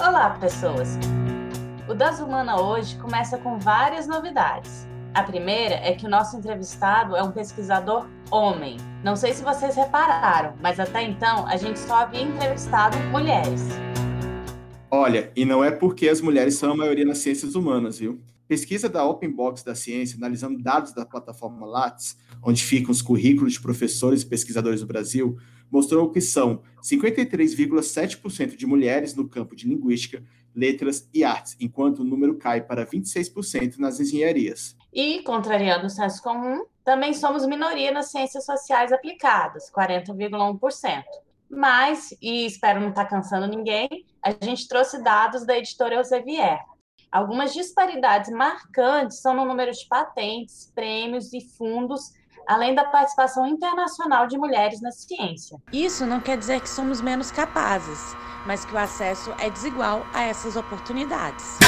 Olá, pessoas! O Das Humana hoje começa com várias novidades. A primeira é que o nosso entrevistado é um pesquisador homem. Não sei se vocês repararam, mas até então a gente só havia entrevistado mulheres. Olha, e não é porque as mulheres são a maioria nas ciências humanas, viu? Pesquisa da Open Box da Ciência, analisando dados da plataforma Lattes, onde ficam os currículos de professores e pesquisadores do Brasil, mostrou que são 53,7% de mulheres no campo de linguística, letras e artes, enquanto o número cai para 26% nas engenharias. E, contrariando o senso comum, também somos minoria nas ciências sociais aplicadas, 40,1%. Mas, e espero não estar cansando ninguém, a gente trouxe dados da editora Elsevier. Algumas disparidades marcantes são no número de patentes, prêmios e fundos além da participação internacional de mulheres na ciência. Isso não quer dizer que somos menos capazes, mas que o acesso é desigual a essas oportunidades.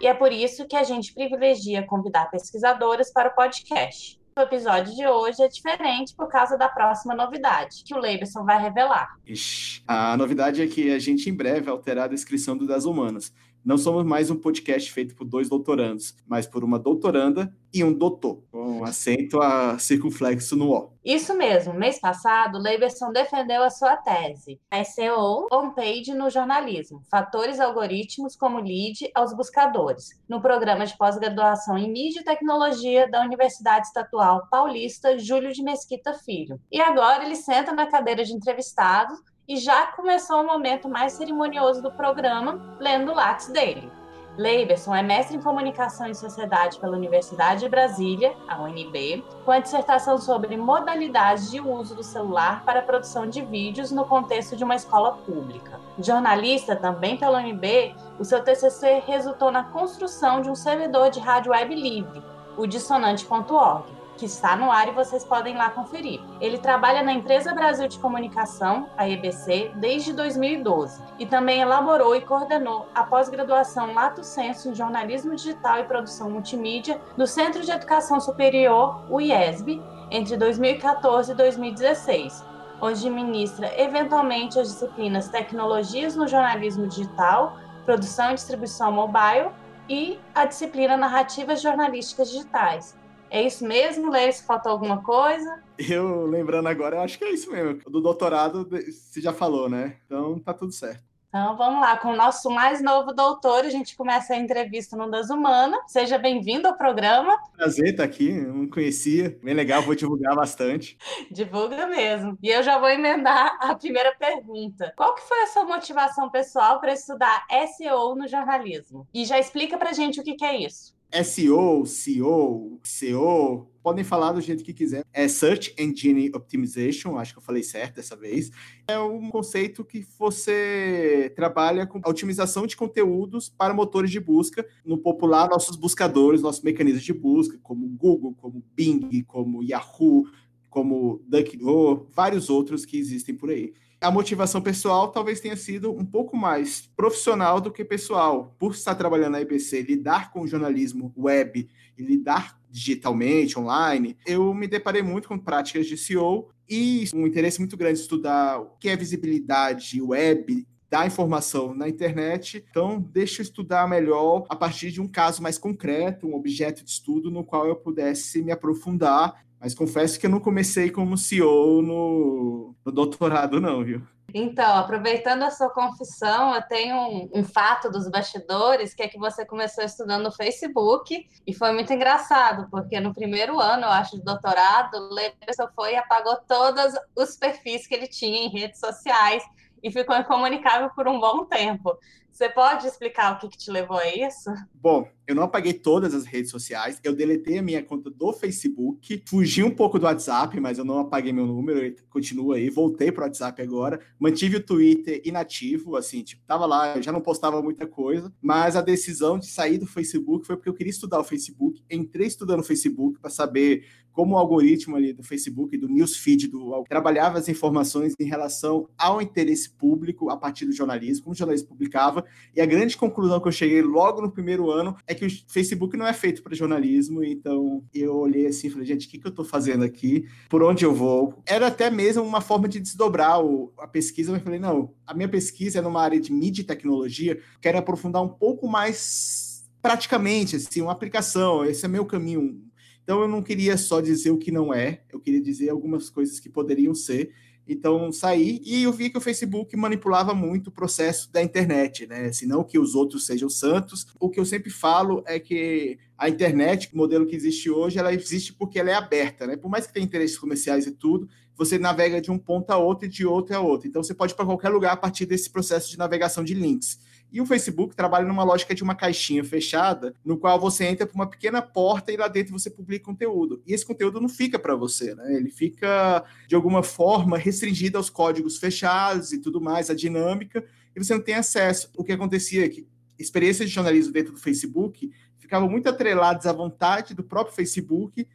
E é por isso que a gente privilegia convidar pesquisadoras para o podcast. O episódio de hoje é diferente por causa da próxima novidade, que o Leibson vai revelar. Ixi, a novidade é que a gente em breve vai alterar a descrição do Das Humanas. Não somos mais um podcast feito por dois doutorandos, mas por uma doutoranda e um doutor, com acento a circunflexo no O. Isso mesmo. Mês passado, Leiberson defendeu a sua tese, SEO on-page no jornalismo, fatores algoritmos como lead aos buscadores, no programa de pós-graduação em mídia e tecnologia da Universidade Estatual Paulista Júlio de Mesquita Filho. E agora ele senta na cadeira de entrevistado e já começou o momento mais cerimonioso do programa, lendo o lápis dele. Leiberson é mestre em Comunicação e Sociedade pela Universidade de Brasília, a UNB, com a dissertação sobre modalidades de uso do celular para a produção de vídeos no contexto de uma escola pública. Jornalista também pela UNB, o seu TCC resultou na construção de um servidor de rádio web livre, o dissonante.org, que está no ar e vocês podem lá conferir. Ele trabalha na Empresa Brasil de Comunicação, a EBC, desde 2012 e também elaborou e coordenou a pós-graduação Lato Senso em Jornalismo Digital e Produção Multimídia do Centro de Educação Superior, o IESB, entre 2014 e 2016, onde ministra eventualmente as disciplinas Tecnologias no Jornalismo Digital, Produção e Distribuição Mobile e a disciplina Narrativas Jornalísticas Digitais é isso mesmo, Leia, se faltou alguma coisa? Eu, lembrando agora, eu acho que é isso mesmo. Do doutorado, você já falou, né? Então, tá tudo certo. Então, vamos lá, com o nosso mais novo doutor, a gente começa a entrevista no Das Humanas. Seja bem-vindo ao programa. Prazer estar aqui, não conhecia. Bem legal, vou divulgar bastante. Divulga mesmo. E eu já vou emendar a primeira pergunta. Qual que foi a sua motivação pessoal para estudar SEO no jornalismo? E já explica pra gente o que, que é isso. SEO, CEO, CEO, podem falar do jeito que quiser. É Search Engine Optimization, acho que eu falei certo dessa vez. É um conceito que você trabalha com a otimização de conteúdos para motores de busca, no popular, nossos buscadores, nossos mecanismos de busca, como Google, como Bing, como Yahoo, como DuckDuckGo, vários outros que existem por aí a motivação pessoal talvez tenha sido um pouco mais profissional do que pessoal. Por estar trabalhando na IBC, lidar com jornalismo web e lidar digitalmente, online, eu me deparei muito com práticas de SEO e um interesse muito grande estudar o que é visibilidade web, da informação na internet. Então, deixa eu estudar melhor a partir de um caso mais concreto, um objeto de estudo no qual eu pudesse me aprofundar mas confesso que eu não comecei como CEO no, no doutorado, não, viu? Então, aproveitando a sua confissão, eu tenho um, um, fato dos bastidores, que é que você começou estudando no Facebook, e foi muito engraçado, porque no primeiro ano, eu acho, de doutorado, o Leverson foi e apagou todos os perfis que ele tinha em redes sociais, e ficou incomunicável por um bom tempo. Você pode explicar o que, que, te levou a isso? Bom, eu não apaguei todas as redes sociais, eu deletei a minha conta do Facebook, fugi um pouco do WhatsApp, mas eu não apaguei meu número, ele continua aí, voltei para o WhatsApp agora, mantive o Twitter inativo, assim, tipo, tava lá, eu já não postava muita coisa, mas a decisão de sair do Facebook foi porque eu queria estudar o Facebook, entrei estudando o Facebook para saber como o algoritmo ali do Facebook, do newsfeed, do, trabalhava as informações em relação ao interesse público a partir do jornalismo, como o jornalismo publicava. E a grande conclusão que eu cheguei logo no primeiro ano é que o Facebook não é feito para jornalismo. Então eu olhei assim e falei, gente, o que, que eu estou fazendo aqui? Por onde eu vou? Era até mesmo uma forma de desdobrar a pesquisa, mas falei, não, a minha pesquisa é numa área de mídia e tecnologia, quero aprofundar um pouco mais praticamente, assim, uma aplicação, esse é meu caminho. Então eu não queria só dizer o que não é, eu queria dizer algumas coisas que poderiam ser. Então saí e eu vi que o Facebook manipulava muito o processo da internet, né? Se não que os outros sejam santos. O que eu sempre falo é que a internet, o modelo que existe hoje, ela existe porque ela é aberta, né? Por mais que tenha interesses comerciais e tudo, você navega de um ponto a outro e de outro a outro. Então você pode ir para qualquer lugar a partir desse processo de navegação de links. E o Facebook trabalha numa lógica de uma caixinha fechada, no qual você entra por uma pequena porta e lá dentro você publica conteúdo. E esse conteúdo não fica para você, né? Ele fica, de alguma forma, restringido aos códigos fechados e tudo mais, a dinâmica, e você não tem acesso. O que acontecia é que experiências de jornalismo dentro do Facebook ficavam muito atreladas à vontade do próprio Facebook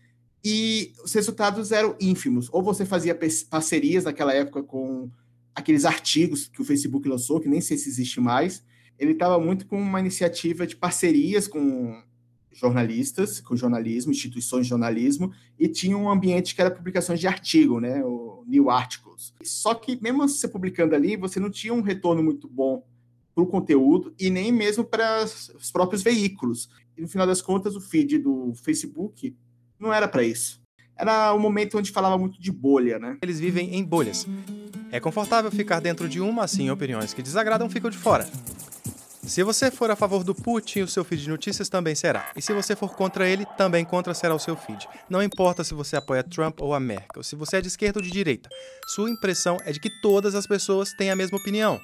e os resultados eram ínfimos. Ou você fazia parcerias naquela época com aqueles artigos que o Facebook lançou, que nem sei se existe mais, ele estava muito com uma iniciativa de parcerias com jornalistas, com jornalismo, instituições de jornalismo, e tinha um ambiente que era publicações de artigo, né, o New Articles. Só que mesmo você publicando ali, você não tinha um retorno muito bom para o conteúdo e nem mesmo para os próprios veículos. E no final das contas, o feed do Facebook não era para isso. Era o momento onde falava muito de bolha, né? Eles vivem em bolhas. É confortável ficar dentro de uma, assim, opiniões que desagradam ficam de fora. Se você for a favor do Putin, o seu feed de notícias também será. E se você for contra ele, também contra será o seu feed. Não importa se você apoia Trump ou a Merkel, se você é de esquerda ou de direita. Sua impressão é de que todas as pessoas têm a mesma opinião.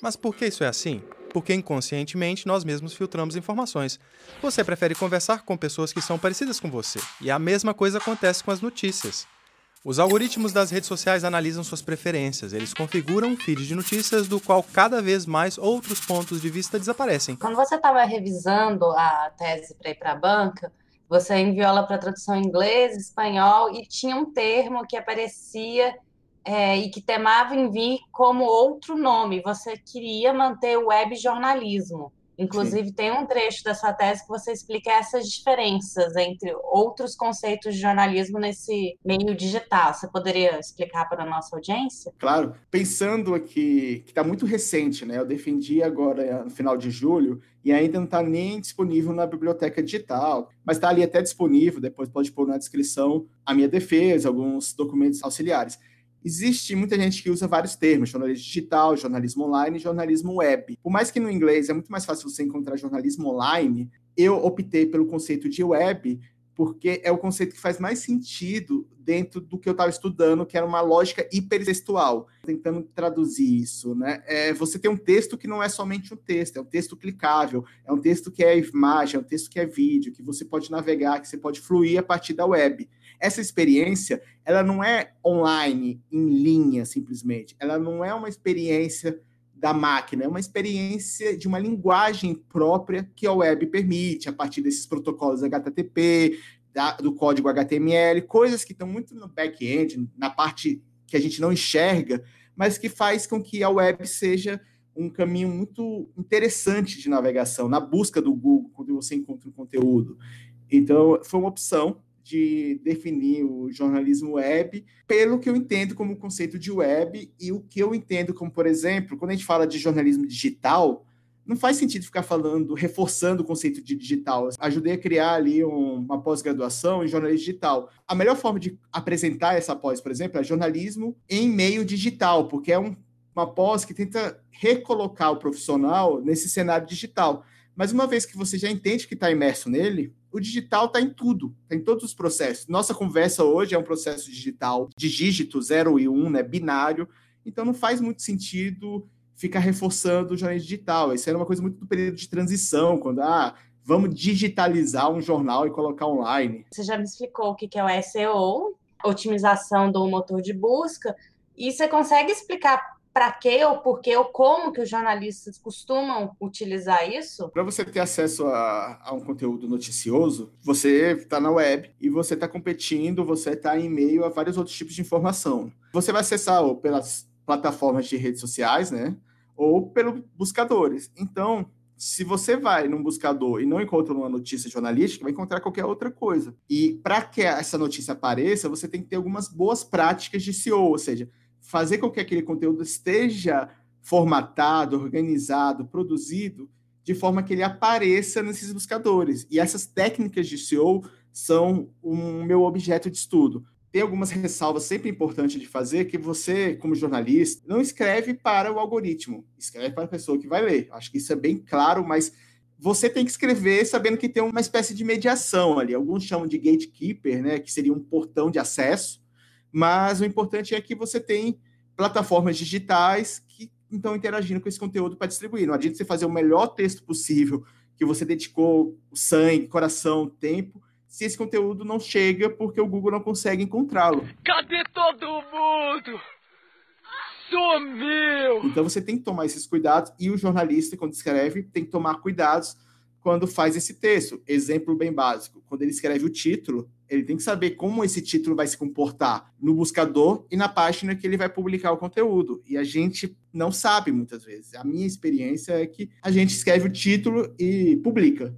Mas por que isso é assim? Porque inconscientemente nós mesmos filtramos informações. Você prefere conversar com pessoas que são parecidas com você. E a mesma coisa acontece com as notícias. Os algoritmos das redes sociais analisam suas preferências. Eles configuram um feed de notícias do qual cada vez mais outros pontos de vista desaparecem. Quando você estava revisando a tese para ir para a banca, você enviou ela para tradução em inglês, espanhol e tinha um termo que aparecia é, e que temava em vir como outro nome. Você queria manter o web jornalismo. Inclusive, Sim. tem um trecho da sua tese que você explica essas diferenças entre outros conceitos de jornalismo nesse meio digital. Você poderia explicar para a nossa audiência? Claro. Pensando aqui, que está muito recente, né? Eu defendi agora no final de julho e ainda não está nem disponível na biblioteca digital, mas está ali até disponível, depois pode pôr na descrição a minha defesa, alguns documentos auxiliares. Existe muita gente que usa vários termos, jornalismo digital, jornalismo online jornalismo web. Por mais que no inglês é muito mais fácil você encontrar jornalismo online, eu optei pelo conceito de web porque é o conceito que faz mais sentido dentro do que eu estava estudando, que era uma lógica hipertextual. Tentando traduzir isso, né? É, você tem um texto que não é somente um texto, é um texto clicável, é um texto que é imagem, é um texto que é vídeo, que você pode navegar, que você pode fluir a partir da web essa experiência, ela não é online, em linha, simplesmente. Ela não é uma experiência da máquina, é uma experiência de uma linguagem própria que a web permite, a partir desses protocolos HTTP, da, do código HTML, coisas que estão muito no back-end, na parte que a gente não enxerga, mas que faz com que a web seja um caminho muito interessante de navegação, na busca do Google, quando você encontra um conteúdo. Então, foi uma opção de definir o jornalismo web pelo que eu entendo como conceito de web e o que eu entendo como, por exemplo, quando a gente fala de jornalismo digital, não faz sentido ficar falando, reforçando o conceito de digital. Ajudei a criar ali um, uma pós-graduação em jornalismo digital. A melhor forma de apresentar essa pós, por exemplo, é jornalismo em meio digital, porque é um, uma pós que tenta recolocar o profissional nesse cenário digital. Mas uma vez que você já entende que está imerso nele, o digital está em tudo, está em todos os processos. Nossa conversa hoje é um processo digital de dígito 0 e 1, um, né, binário. Então não faz muito sentido ficar reforçando o jornalismo digital. Isso era uma coisa muito do período de transição, quando ah, vamos digitalizar um jornal e colocar online. Você já me explicou o que é o SEO, otimização do motor de busca, e você consegue explicar para que ou por que ou como que os jornalistas costumam utilizar isso? Para você ter acesso a, a, um conteúdo noticioso, você está na web e você está competindo, você está em meio a vários outros tipos de informação. Você vai acessar ou pelas plataformas de redes sociais, né? ou pelos buscadores. Então, se você vai num buscador e não encontra uma notícia jornalística, vai encontrar qualquer outra coisa. E para que essa notícia apareça, você tem que ter algumas boas práticas de SEO, ou seja, fazer com que aquele conteúdo esteja formatado, organizado, produzido de forma que ele apareça nesses buscadores. E essas técnicas de SEO são o meu objeto de estudo tem algumas ressalvas sempre importantes de fazer, que você, como jornalista, não escreve para o algoritmo, escreve para a pessoa que vai ler. Acho que isso é bem claro, mas você tem que escrever sabendo que tem uma espécie de mediação ali. Alguns chamam de gatekeeper, né, que seria um portão de acesso, mas o importante é que você tem plataformas digitais que estão interagindo com esse conteúdo para distribuir. Não adianta você fazer o melhor texto possível, que você dedicou sangue, coração, tempo, se esse conteúdo não chega porque o Google não consegue encontrá-lo. Cadê todo mundo? Sumiu! Então você tem que tomar esses cuidados e o jornalista, quando escreve, tem que tomar cuidados quando faz esse texto. Exemplo bem básico: quando ele escreve o título, ele tem que saber como esse título vai se comportar no buscador e na página que ele vai publicar o conteúdo. E a gente não sabe muitas vezes. A minha experiência é que a gente escreve o título e publica.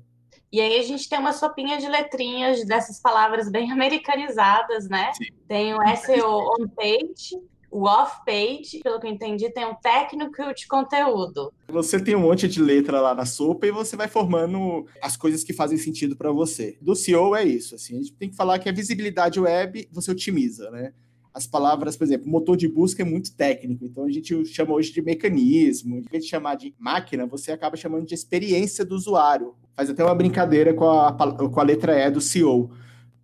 E aí a gente tem uma sopinha de letrinhas dessas palavras bem americanizadas, né? Sim. Tem o SEO on page, o off-page, pelo que eu entendi, tem um técnico de conteúdo. Você tem um monte de letra lá na sopa e você vai formando as coisas que fazem sentido para você. Do SEO é isso, assim, a gente tem que falar que a visibilidade web você otimiza, né? as palavras, por exemplo, motor de busca é muito técnico, então a gente chama hoje de mecanismo. Em vez de chamar de máquina, você acaba chamando de experiência do usuário. Faz até uma brincadeira com a, com a letra E do CEO,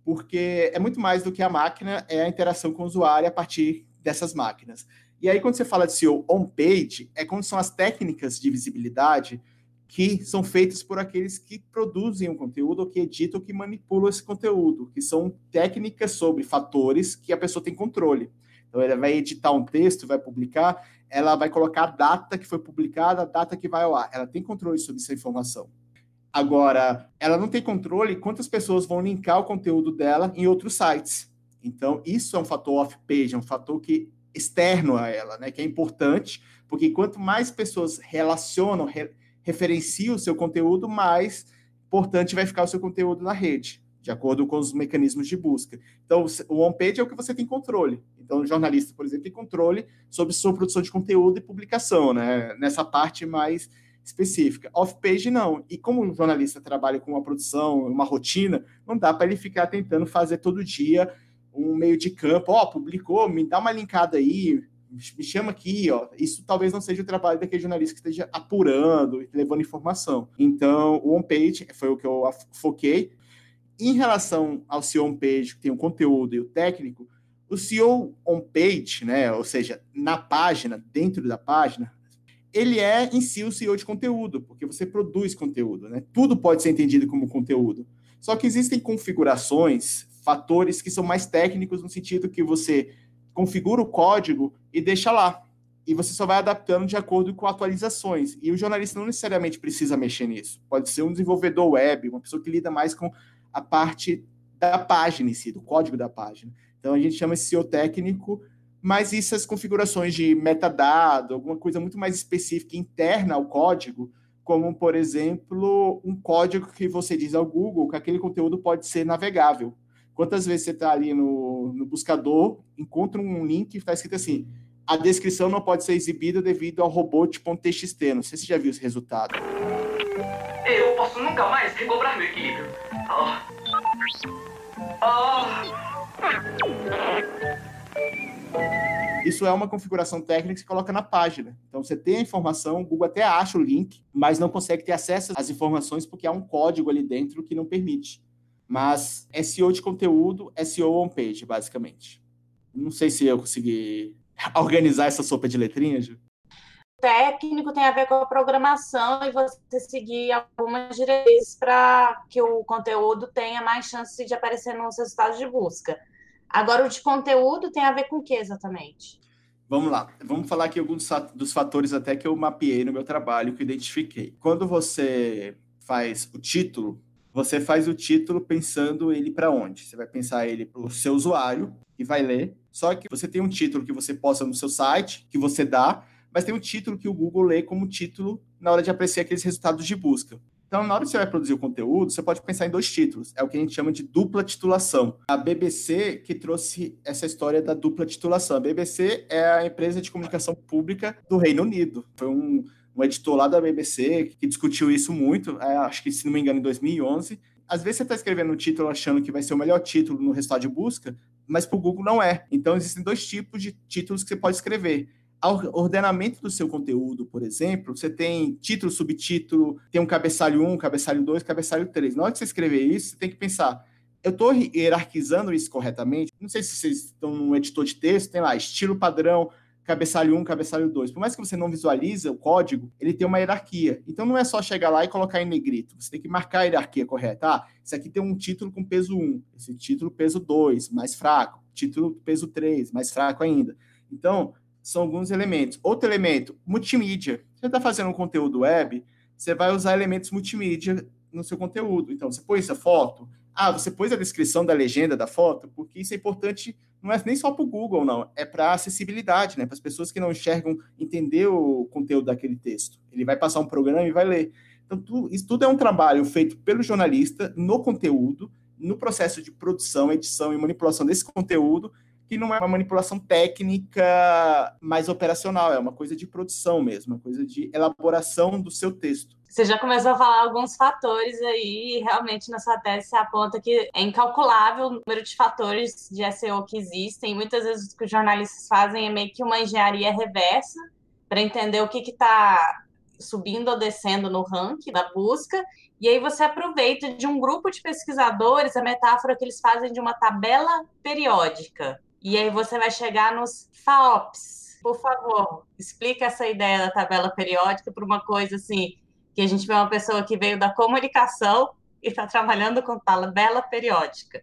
porque é muito mais do que a máquina, é a interação com o usuário a partir dessas máquinas. E aí, quando você fala de SEO on-page, é quando são as técnicas de visibilidade que são feitas por aqueles que produzem o conteúdo, ou que editam, ou que manipulam esse conteúdo, que são técnicas sobre fatores que a pessoa tem controle. Então, ela vai editar um texto, vai publicar, ela vai colocar a data que foi publicada, a data que vai ao ar. Ela tem controle sobre essa informação. Agora, ela não tem controle quantas pessoas vão linkar o conteúdo dela em outros sites. Então, isso é um fator off-page, é um fator que externo a ela, né? Que é importante, porque quanto mais pessoas relacionam, re referencia o seu conteúdo, mais importante vai ficar o seu conteúdo na rede, de acordo com os mecanismos de busca. Então, o on-page é o que você tem controle. Então, o jornalista, por exemplo, tem controle sobre sua produção de conteúdo e publicação, né? Nessa parte mais específica. Off-page, não. E como o jornalista trabalha com uma produção, uma rotina, não dá para ele ficar tentando fazer todo dia um meio de campo. Ó, oh, publicou, me dá uma linkada aí, me chama aqui, ó. Isso talvez não seja o trabalho daquele jornalista que esteja apurando e levando informação. Então, o on-page foi o que eu foquei. Em relação ao SEO on-page, que tem o conteúdo e o técnico, o SEO on-page, né, ou seja, na página, dentro da página, ele é em si o SEO de conteúdo, porque você produz conteúdo, né? Tudo pode ser entendido como conteúdo. Só que existem configurações, fatores que são mais técnicos no sentido que você configura o código e deixa lá. E você só vai adaptando de acordo com atualizações. E o jornalista não necessariamente precisa mexer nisso. Pode ser um desenvolvedor web, uma pessoa que lida mais com a parte da página em si, do código da página. Então a gente chama esse SEO técnico, mas essas configurações de metadado, alguma coisa muito mais específica interna ao código, como por exemplo, um código que você diz ao Google que aquele conteúdo pode ser navegável. Quantas vezes você está ali no, no buscador, encontra um link que está escrito assim: a descrição não pode ser exibida devido ao robot.txt. Não sei se você já viu esse resultado. Eu posso nunca mais recobrar meu equilíbrio. Oh. Oh. Isso é uma configuração técnica que se coloca na página. Então você tem a informação, o Google até acha o link, mas não consegue ter acesso às informações porque há um código ali dentro que não permite. Mas SEO de conteúdo, SEO on-page, basicamente. Não sei se eu consegui organizar essa sopa de letrinhas, Ju. Técnico tem a ver com a programação e você seguir algumas diretrizes para que o conteúdo tenha mais chance de aparecer nos resultados de busca. Agora, o de conteúdo tem a ver com o que exatamente? Vamos lá, vamos falar aqui alguns dos fatores até que eu mapeei no meu trabalho, que eu identifiquei. Quando você faz o título, você faz o título pensando ele para onde? Você vai pensar ele para o seu usuário, que vai ler. Só que você tem um título que você posta no seu site, que você dá, mas tem um título que o Google lê como título na hora de apreciar aqueles resultados de busca. Então, na hora que você vai produzir o conteúdo, você pode pensar em dois títulos. É o que a gente chama de dupla titulação. A BBC que trouxe essa história da dupla titulação. A BBC é a empresa de comunicação pública do Reino Unido. Foi um, um editor lá da BBC que discutiu isso muito, é, acho que, se não me engano, em 2011. Às vezes você está escrevendo um título achando que vai ser o melhor título no resultado de busca, mas para o Google não é. Então, existem dois tipos de títulos que você pode escrever ao ordenamento do seu conteúdo, por exemplo, você tem título, subtítulo, tem um cabeçalho 1, cabeçalho 2, cabeçalho 3. Na hora que você escrever isso, você tem que pensar, eu estou hierarquizando isso corretamente? Não sei se vocês estão no editor de texto, tem lá, estilo padrão, cabeçalho 1, cabeçalho 2. Por mais que você não visualize o código, ele tem uma hierarquia. Então não é só chegar lá e colocar em negrito. Você tem que marcar a hierarquia correta. Ah, esse aqui tem um título com peso 1, esse título peso 2, mais fraco. Título peso 3, mais fraco ainda. Então, são alguns elementos. Outro elemento, multimídia. Você está fazendo um conteúdo web, você vai usar elementos multimídia no seu conteúdo. Então, você pôs a foto. Ah, você pôs a descrição da legenda da foto, porque isso é importante, não é nem só para o Google, não, é para acessibilidade, né? Para as pessoas que não enxergam entender o conteúdo daquele texto. Ele vai passar um programa e vai ler. Então, tu, isso tudo é um trabalho feito pelo jornalista no conteúdo, no processo de produção, edição e manipulação desse conteúdo, que não é uma manipulação técnica mais operacional, é uma coisa de produção mesmo, uma coisa de elaboração do seu texto. Você já começou a falar alguns fatores aí, e realmente na sua tese você aponta que é incalculável o número de fatores de SEO que existem. Muitas vezes o que os jornalistas fazem é meio que uma engenharia reversa para entender o que está subindo ou descendo no ranking da busca. E aí você aproveita de um grupo de pesquisadores, a metáfora que eles fazem de uma tabela periódica. E aí você vai chegar nos FAOPs. Por favor, explica essa ideia da tabela periódica para uma coisa assim, que a gente vê uma pessoa que veio da comunicação e está trabalhando com tabela periódica.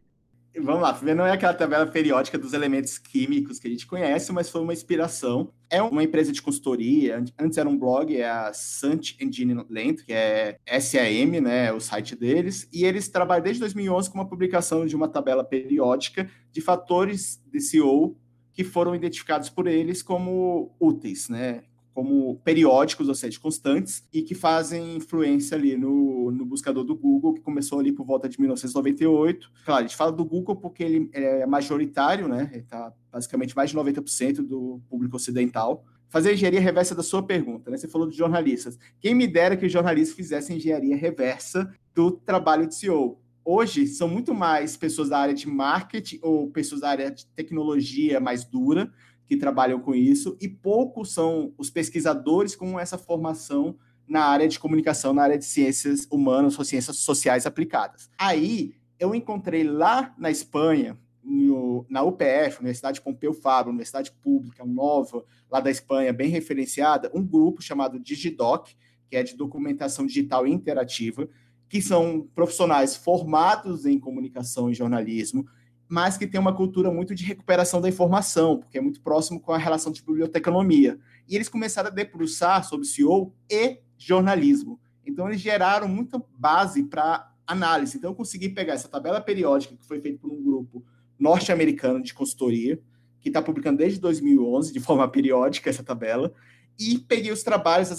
Vamos lá, primeiro não é aquela tabela periódica dos elementos químicos que a gente conhece, mas foi uma inspiração. É uma empresa de consultoria, antes era um blog, é a Search Engine Land, que é SAM, né, o site deles, e eles trabalham desde 2011 com uma publicação de uma tabela periódica de fatores de SEO que foram identificados por eles como úteis, né, como periódicos, ou seja, constantes, e que fazem influência ali no, no buscador do Google, que começou ali por volta de 1998. Claro, a gente fala do Google porque ele é majoritário, né? Ele está basicamente mais de 90% do público ocidental. Fazer engenharia reversa da sua pergunta, né? Você falou de jornalistas. Quem me dera que os jornalistas fizessem engenharia reversa do trabalho de CEO. Hoje, são muito mais pessoas da área de marketing ou pessoas da área de tecnologia mais dura que trabalham com isso, e poucos são os pesquisadores com essa formação na área de comunicação, na área de ciências humanas ou ciências sociais aplicadas. Aí eu encontrei lá na Espanha, no, na UPF, Universidade Pompeu Fabro, Universidade Pública Nova, lá da Espanha, bem referenciada, um grupo chamado Digidoc, que é de documentação digital interativa, que são profissionais formados em comunicação e jornalismo, mas que tem uma cultura muito de recuperação da informação, porque é muito próximo com a relação de biblioteconomia. E eles começaram a debruçar sobre SEO e jornalismo. Então, eles geraram muita base para análise. Então, eu consegui pegar essa tabela periódica que foi feita por um grupo norte-americano de consultoria, que está publicando desde 2011, de forma periódica, essa tabela, e peguei os trabalhos,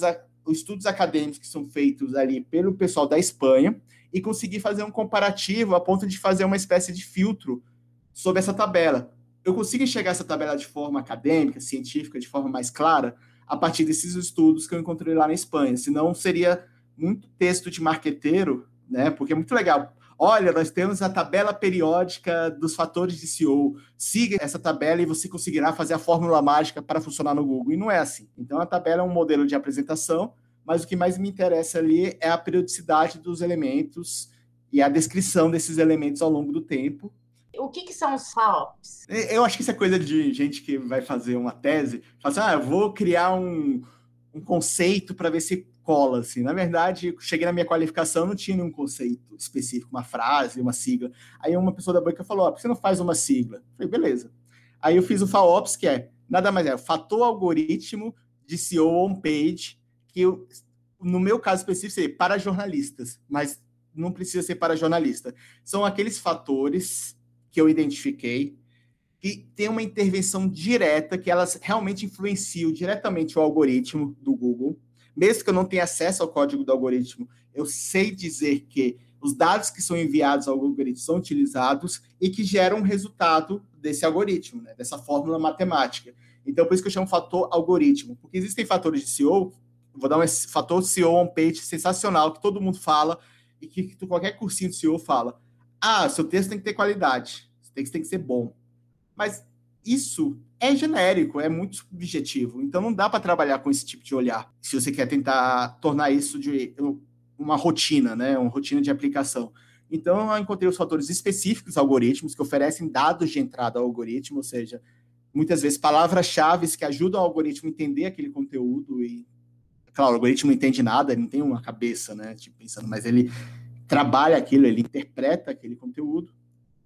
os estudos acadêmicos que são feitos ali pelo pessoal da Espanha, e consegui fazer um comparativo a ponto de fazer uma espécie de filtro sobre essa tabela. Eu consigo enxergar essa tabela de forma acadêmica, científica, de forma mais clara, a partir desses estudos que eu encontrei lá na Espanha. Senão seria muito texto de marqueteiro, né? Porque é muito legal. Olha, nós temos a tabela periódica dos fatores de SEO. Siga essa tabela e você conseguirá fazer a fórmula mágica para funcionar no Google. E não é assim. Então, a tabela é um modelo de apresentação, mas o que mais me interessa ali é a periodicidade dos elementos e a descrição desses elementos ao longo do tempo, o que, que são os FAOPs? Eu acho que isso é coisa de gente que vai fazer uma tese, fala assim, ah, eu vou criar um, um conceito para ver se cola, assim. Na verdade, cheguei na minha qualificação, não tinha nenhum conceito específico, uma frase, uma sigla. Aí uma pessoa da banca falou, ah, por que você não faz uma sigla? Eu falei, beleza. Aí eu fiz o FAOPS, que é, nada mais é, o fator algoritmo de SEO on-page, que eu, no meu caso específico, seria para jornalistas, mas não precisa ser para jornalista. São aqueles fatores que eu identifiquei que tem uma intervenção direta, que elas realmente influenciam diretamente o algoritmo do Google. Mesmo que eu não tenha acesso ao código do algoritmo, eu sei dizer que os dados que são enviados ao algoritmo são utilizados e que geram um resultado desse algoritmo, né, dessa fórmula matemática. Então, por isso que eu chamo fator algoritmo, porque existem fatores de CEO, vou dar um fator CEO on-page sensacional, que todo mundo fala, e que, que qualquer cursinho de CEO fala. Ah, seu texto tem que ter qualidade, seu texto tem que ser bom. Mas isso é genérico, é muito subjetivo. Então não dá para trabalhar com esse tipo de olhar. Se você quer tentar tornar isso de uma rotina, né, uma rotina de aplicação. Então eu encontrei os fatores específicos algoritmos que oferecem dados de entrada ao algoritmo, ou seja, muitas vezes palavras-chave que ajudam o algoritmo a entender aquele conteúdo e claro, o algoritmo não entende nada, ele não tem uma cabeça, né, tipo pensando, mas ele trabalha aquilo, ele interpreta aquele conteúdo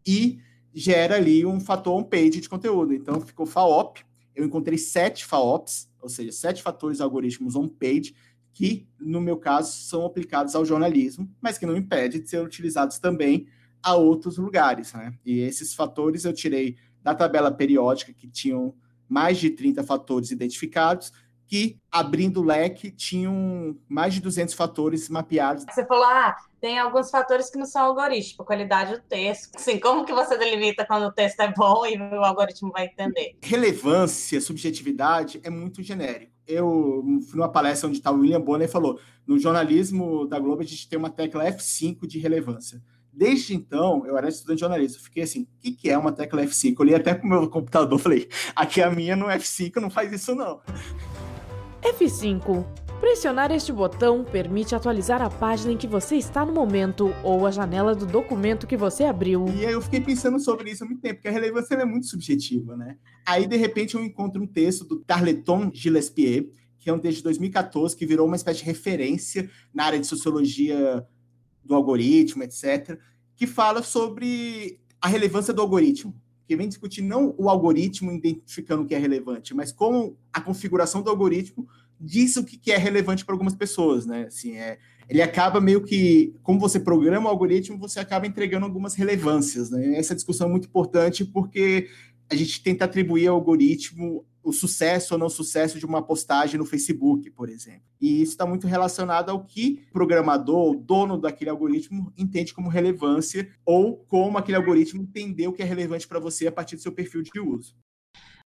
e gera ali um fator on-page de conteúdo. Então, ficou FAOP. Eu encontrei sete FAOPs, ou seja, sete fatores algoritmos on-page, que, no meu caso, são aplicados ao jornalismo, mas que não impede de ser utilizados também a outros lugares. Né? E esses fatores eu tirei da tabela periódica, que tinham mais de 30 fatores identificados, que, abrindo o leque, tinham mais de 200 fatores mapeados. Você falou, ah, tem alguns fatores que não são algoritmos, tipo qualidade do texto. Assim, como que você delimita quando o texto é bom e o algoritmo vai entender? Relevância, subjetividade é muito genérico. Eu fui numa palestra onde estava o William Bonner e falou: no jornalismo da Globo a gente tem uma tecla F5 de relevância. Desde então, eu era estudante de jornalismo, fiquei assim, o que, que é uma tecla F5? Eu li até com o meu computador, falei, aqui a minha no F5 não faz isso não. F5 Pressionar este botão permite atualizar a página em que você está no momento ou a janela do documento que você abriu. E aí eu fiquei pensando sobre isso há muito tempo, porque a relevância é muito subjetiva, né? Aí, de repente, eu encontro um texto do Tarleton Gillespie, que é um texto de 2014, que virou uma espécie de referência na área de sociologia do algoritmo, etc., que fala sobre a relevância do algoritmo que vem discutir não o algoritmo identificando o que é relevante, mas como a configuração do algoritmo diz o que é relevante para algumas pessoas, né? Assim, é, ele acaba meio que, como você programa o algoritmo, você acaba entregando algumas relevâncias, né? Essa discussão é muito importante porque a gente tenta atribuir ao algoritmo o sucesso ou não sucesso de uma postagem no Facebook, por exemplo. E isso está muito relacionado ao que o programador, o dono daquele algoritmo, entende como relevância ou como aquele algoritmo entendeu o que é relevante para você a partir do seu perfil de uso.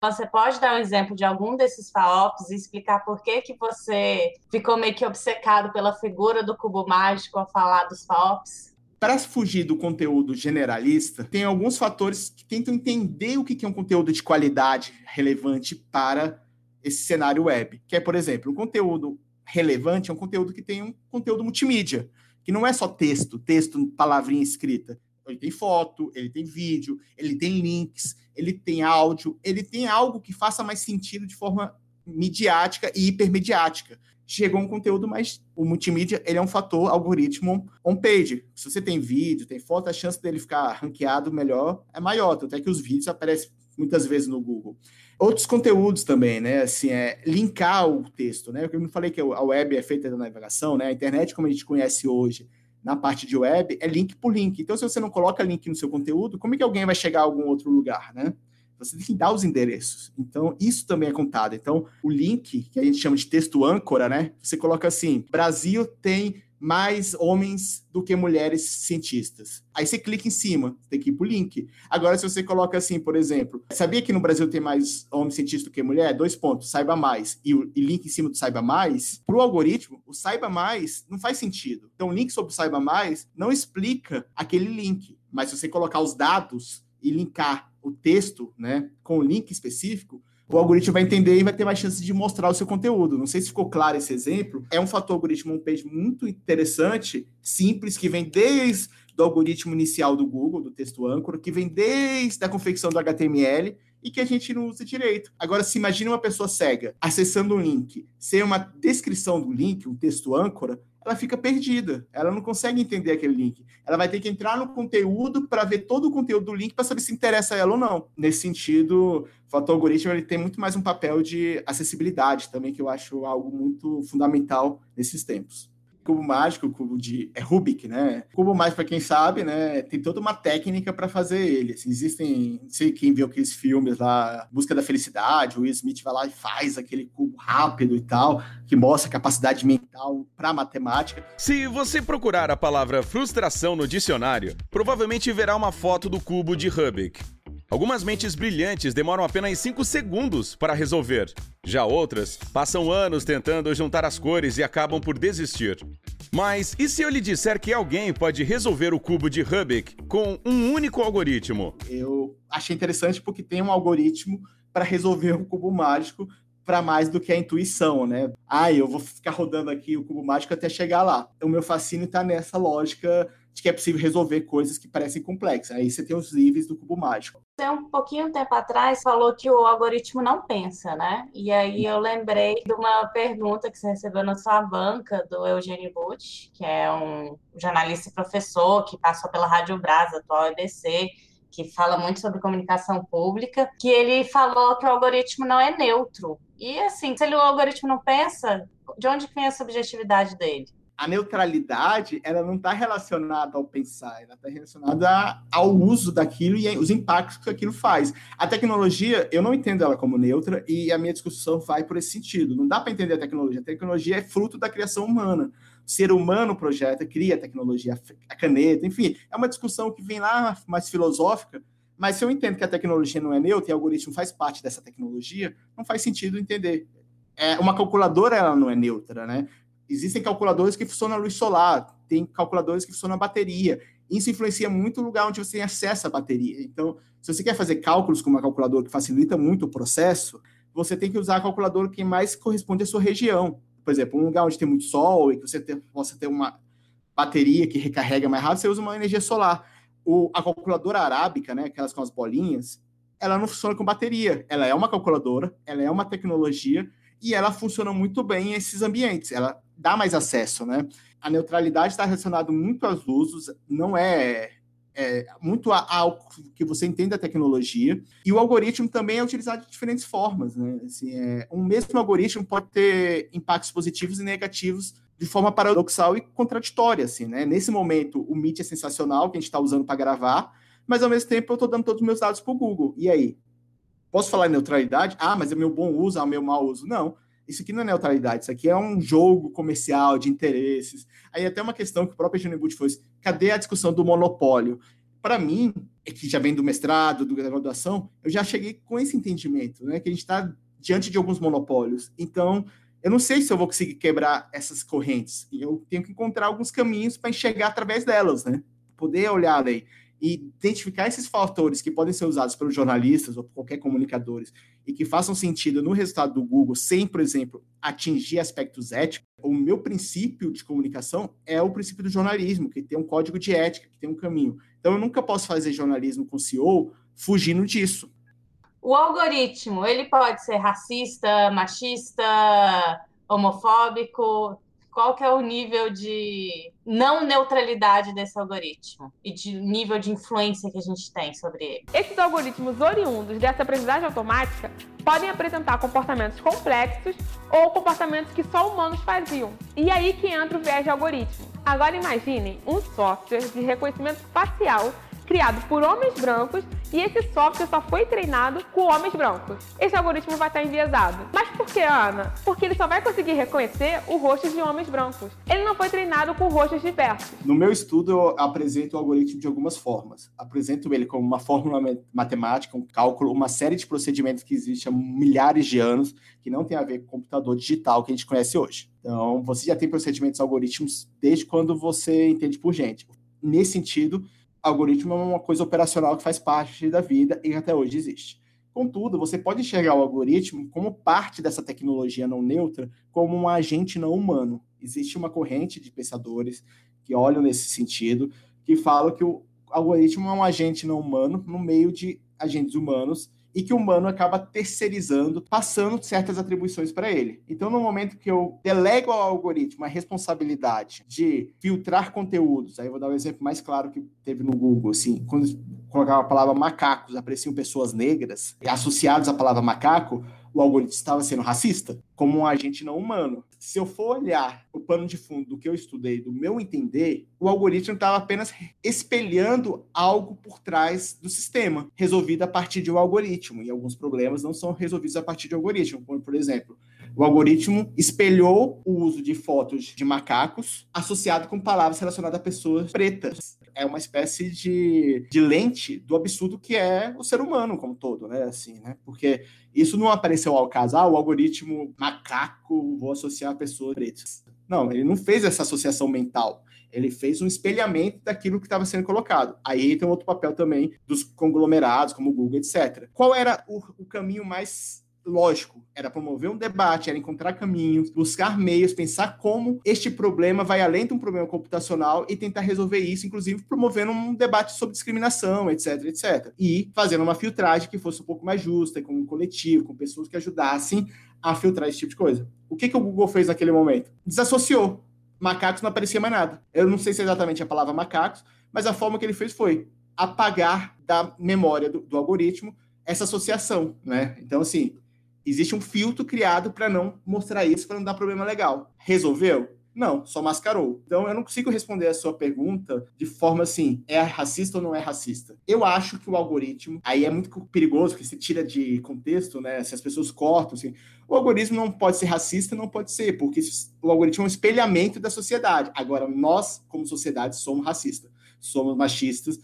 Você pode dar um exemplo de algum desses FAOPs e explicar por que, que você ficou meio que obcecado pela figura do cubo mágico ao falar dos FAOPs? Para fugir do conteúdo generalista, tem alguns fatores que tentam entender o que é um conteúdo de qualidade relevante para esse cenário web. Que é, por exemplo, um conteúdo relevante é um conteúdo que tem um conteúdo multimídia, que não é só texto, texto, palavrinha escrita. Ele tem foto, ele tem vídeo, ele tem links, ele tem áudio, ele tem algo que faça mais sentido de forma midiática e hipermediática. Chegou um conteúdo mais. O multimídia ele é um fator algoritmo on-page. Se você tem vídeo, tem foto, a chance dele ficar ranqueado melhor é maior. Até que os vídeos aparecem muitas vezes no Google. Outros conteúdos também, né? Assim, é linkar o texto, né? Eu falei que a web é feita da navegação, né? A internet, como a gente conhece hoje, na parte de web é link por link. Então, se você não coloca link no seu conteúdo, como é que alguém vai chegar a algum outro lugar, né? Você tem que dar os endereços. Então, isso também é contado. Então, o link, que a gente chama de texto âncora, né? Você coloca assim: Brasil tem mais homens do que mulheres cientistas. Aí você clica em cima, tem que ir para o link. Agora, se você coloca assim, por exemplo, sabia que no Brasil tem mais homens cientistas do que mulher? Dois pontos, saiba mais. E, e link em cima do saiba mais, para o algoritmo, o saiba mais não faz sentido. Então, o link sobre o saiba mais não explica aquele link. Mas se você colocar os dados e linkar o texto né, com o link específico, o algoritmo vai entender e vai ter mais chance de mostrar o seu conteúdo. Não sei se ficou claro esse exemplo. É um fator algoritmo homepage muito interessante, simples, que vem desde do algoritmo inicial do Google, do texto âncora, que vem desde a confecção do HTML e que a gente não usa direito. Agora, se imagina uma pessoa cega acessando um link, sem uma descrição do link, um texto âncora, ela fica perdida. Ela não consegue entender aquele link. Ela vai ter que entrar no conteúdo para ver todo o conteúdo do link para saber se interessa a ela ou não. Nesse sentido, o algoritmo ele tem muito mais um papel de acessibilidade também, que eu acho algo muito fundamental nesses tempos. Cubo mágico, cubo de é Rubik, né? Cubo mágico, para quem sabe, né, tem toda uma técnica para fazer ele. Assim, existem, não sei quem viu aqueles filmes lá, Busca da Felicidade, o Will Smith vai lá e faz aquele cubo rápido e tal, que mostra capacidade mental para matemática. Se você procurar a palavra frustração no dicionário, provavelmente verá uma foto do cubo de Rubik. Algumas mentes brilhantes demoram apenas 5 segundos para resolver. Já outras passam anos tentando juntar as cores e acabam por desistir. Mas e se eu lhe disser que alguém pode resolver o cubo de Rubik com um único algoritmo? Eu achei interessante porque tem um algoritmo para resolver o cubo mágico para mais do que a intuição, né? Ah, eu vou ficar rodando aqui o cubo mágico até chegar lá. O meu fascínio está nessa lógica de que é possível resolver coisas que parecem complexas. Aí você tem os níveis do cubo mágico. Você, um pouquinho tempo atrás, falou que o algoritmo não pensa, né? E aí eu lembrei de uma pergunta que você recebeu na sua banca do Eugênio Butch, que é um jornalista e professor que passou pela Rádio Brasa, atual EBC, que fala muito sobre comunicação pública, que ele falou que o algoritmo não é neutro. E assim, se ele, o algoritmo não pensa, de onde vem a subjetividade dele? A neutralidade ela não está relacionada ao pensar, ela está relacionada ao uso daquilo e os impactos que aquilo faz. A tecnologia, eu não entendo ela como neutra e a minha discussão vai por esse sentido. Não dá para entender a tecnologia. A tecnologia é fruto da criação humana. O ser humano projeta, cria a tecnologia, a caneta, enfim. É uma discussão que vem lá mais filosófica, mas se eu entendo que a tecnologia não é neutra e o algoritmo faz parte dessa tecnologia, não faz sentido entender. É, uma calculadora ela não é neutra, né? Existem calculadores que funcionam à luz solar, tem calculadores que funcionam à bateria. Isso influencia muito o lugar onde você tem acesso à bateria. Então, se você quer fazer cálculos com uma calculadora que facilita muito o processo, você tem que usar a calculadora que mais corresponde à sua região. Por exemplo, um lugar onde tem muito sol e que você ter, possa ter uma bateria que recarrega mais rápido, você usa uma energia solar. O, a calculadora arábica, né, aquelas com as bolinhas, ela não funciona com bateria. Ela é uma calculadora, ela é uma tecnologia e ela funciona muito bem em esses ambientes. Ela dá mais acesso, né? A neutralidade está relacionada muito aos usos, não é, é muito ao que você entende da tecnologia. E o algoritmo também é utilizado de diferentes formas, né? Assim, é, um mesmo algoritmo pode ter impactos positivos e negativos de forma paradoxal e contraditória, assim, né? Nesse momento, o Meet é sensacional, que a gente está usando para gravar, mas ao mesmo tempo eu estou dando todos os meus dados para o Google. E aí? Posso falar em neutralidade? Ah, mas é meu bom uso, é meu mau uso. Não. Isso aqui não é neutralidade, isso aqui é um jogo comercial de interesses. Aí até uma questão que o próprio Eugênio Butt foi: cadê a discussão do monopólio? Para mim, é que já vem do mestrado, do, da graduação, eu já cheguei com esse entendimento, né? Que a gente está diante de alguns monopólios. Então, eu não sei se eu vou conseguir quebrar essas correntes. Eu tenho que encontrar alguns caminhos para enxergar através delas, né? Poder olhar a lei e identificar esses fatores que podem ser usados pelos jornalistas ou por qualquer comunicadores e que façam sentido no resultado do Google sem, por exemplo, atingir aspectos éticos, o meu princípio de comunicação é o princípio do jornalismo, que tem um código de ética, que tem um caminho. Então eu nunca posso fazer jornalismo com CEO fugindo disso. O algoritmo, ele pode ser racista, machista, homofóbico, qual que é o nível de não neutralidade desse algoritmo e de nível de influência que a gente tem sobre ele. Esses algoritmos oriundos dessa aprendizagem automática podem apresentar comportamentos complexos ou comportamentos que só humanos faziam. E aí que entra o viés de algoritmo. Agora imaginem um software de reconhecimento facial criado por homens brancos e esse software só foi treinado com homens brancos. Esse algoritmo vai estar enviesado. Mas por que, Ana? Porque ele só vai conseguir reconhecer o rosto de homens brancos. Ele não foi treinado com rostos diversos. No meu estudo, eu apresento o algoritmo de algumas formas. Apresento ele como uma fórmula matemática, um cálculo, uma série de procedimentos que existem há milhares de anos, que não tem a ver com o computador digital que a gente conhece hoje. Então, você já tem procedimentos algoritmos desde quando você entende por gente. Nesse sentido, algoritmo é uma coisa operacional que faz parte da vida e até hoje existe. Contudo, você pode enxergar o algoritmo como parte dessa tecnologia não neutra, como um agente não humano. Existe uma corrente de pensadores que olham nesse sentido, que falam que o algoritmo é um agente não humano no meio de agentes humanos e que o humano acaba terceirizando, passando certas atribuições para ele. Então, no momento que eu delego ao algoritmo a responsabilidade de filtrar conteúdos, aí eu vou dar um exemplo mais claro que teve no Google, assim, quando colocava a palavra macacos, apareciam pessoas negras, associados à palavra macaco, o algoritmo estava sendo racista? Como um agente não humano. Se eu for olhar o pano de fundo do que eu estudei, do meu entender, o algoritmo estava apenas espelhando algo por trás do sistema, resolvido a partir de um algoritmo. E alguns problemas não são resolvidos a partir de algoritmo, como, por exemplo, o algoritmo espelhou o uso de fotos de macacos associado com palavras relacionadas a pessoas pretas. É uma espécie de, de lente do absurdo que é o ser humano como todo, né? Assim, né? Porque isso não apareceu ao caso, ah, o algoritmo macaco, vou associar a pessoas pretas. Não, ele não fez essa associação mental. Ele fez um espelhamento daquilo que estava sendo colocado. Aí tem outro papel também dos conglomerados, como o Google, etc. Qual era o, o caminho mais lógico, era promover um debate, era encontrar caminhos, buscar meios, pensar como este problema vai além de um problema computacional e tentar resolver isso, inclusive promovendo um debate sobre discriminação, etc, etc. E fazendo uma filtragem que fosse um pouco mais justa, com um coletivo, com pessoas que ajudassem a filtrar esse tipo de coisa. O que, que o Google fez naquele momento? Desassociou. Macacos não aparecia mais nada. Eu não sei se é exatamente a palavra macacos, mas a forma que ele fez foi apagar da memória do, do algoritmo essa associação, né? Então, assim, Existe um filtro criado para não mostrar isso, para não dar problema legal. Resolveu? Não, só mascarou. Então eu não consigo responder a sua pergunta de forma assim, é racista ou não é racista? Eu acho que o algoritmo, aí é muito perigoso, porque se tira de contexto, né? Se as pessoas cortam, assim, o algoritmo não pode ser racista, não pode ser, porque o algoritmo é um espelhamento da sociedade. Agora, nós, como sociedade, somos racistas, somos machistas,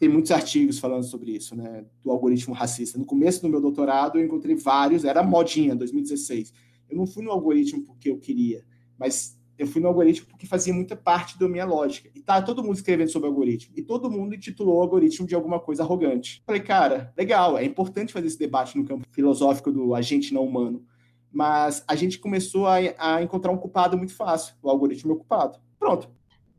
tem muitos artigos falando sobre isso, né, do algoritmo racista. No começo do meu doutorado, eu encontrei vários, era modinha, 2016. Eu não fui no algoritmo porque eu queria, mas eu fui no algoritmo porque fazia muita parte da minha lógica. E tá todo mundo escrevendo sobre algoritmo. E todo mundo intitulou o algoritmo de alguma coisa arrogante. Falei, cara, legal, é importante fazer esse debate no campo filosófico do agente não humano. Mas a gente começou a, a encontrar um culpado muito fácil. O algoritmo é o culpado. Pronto.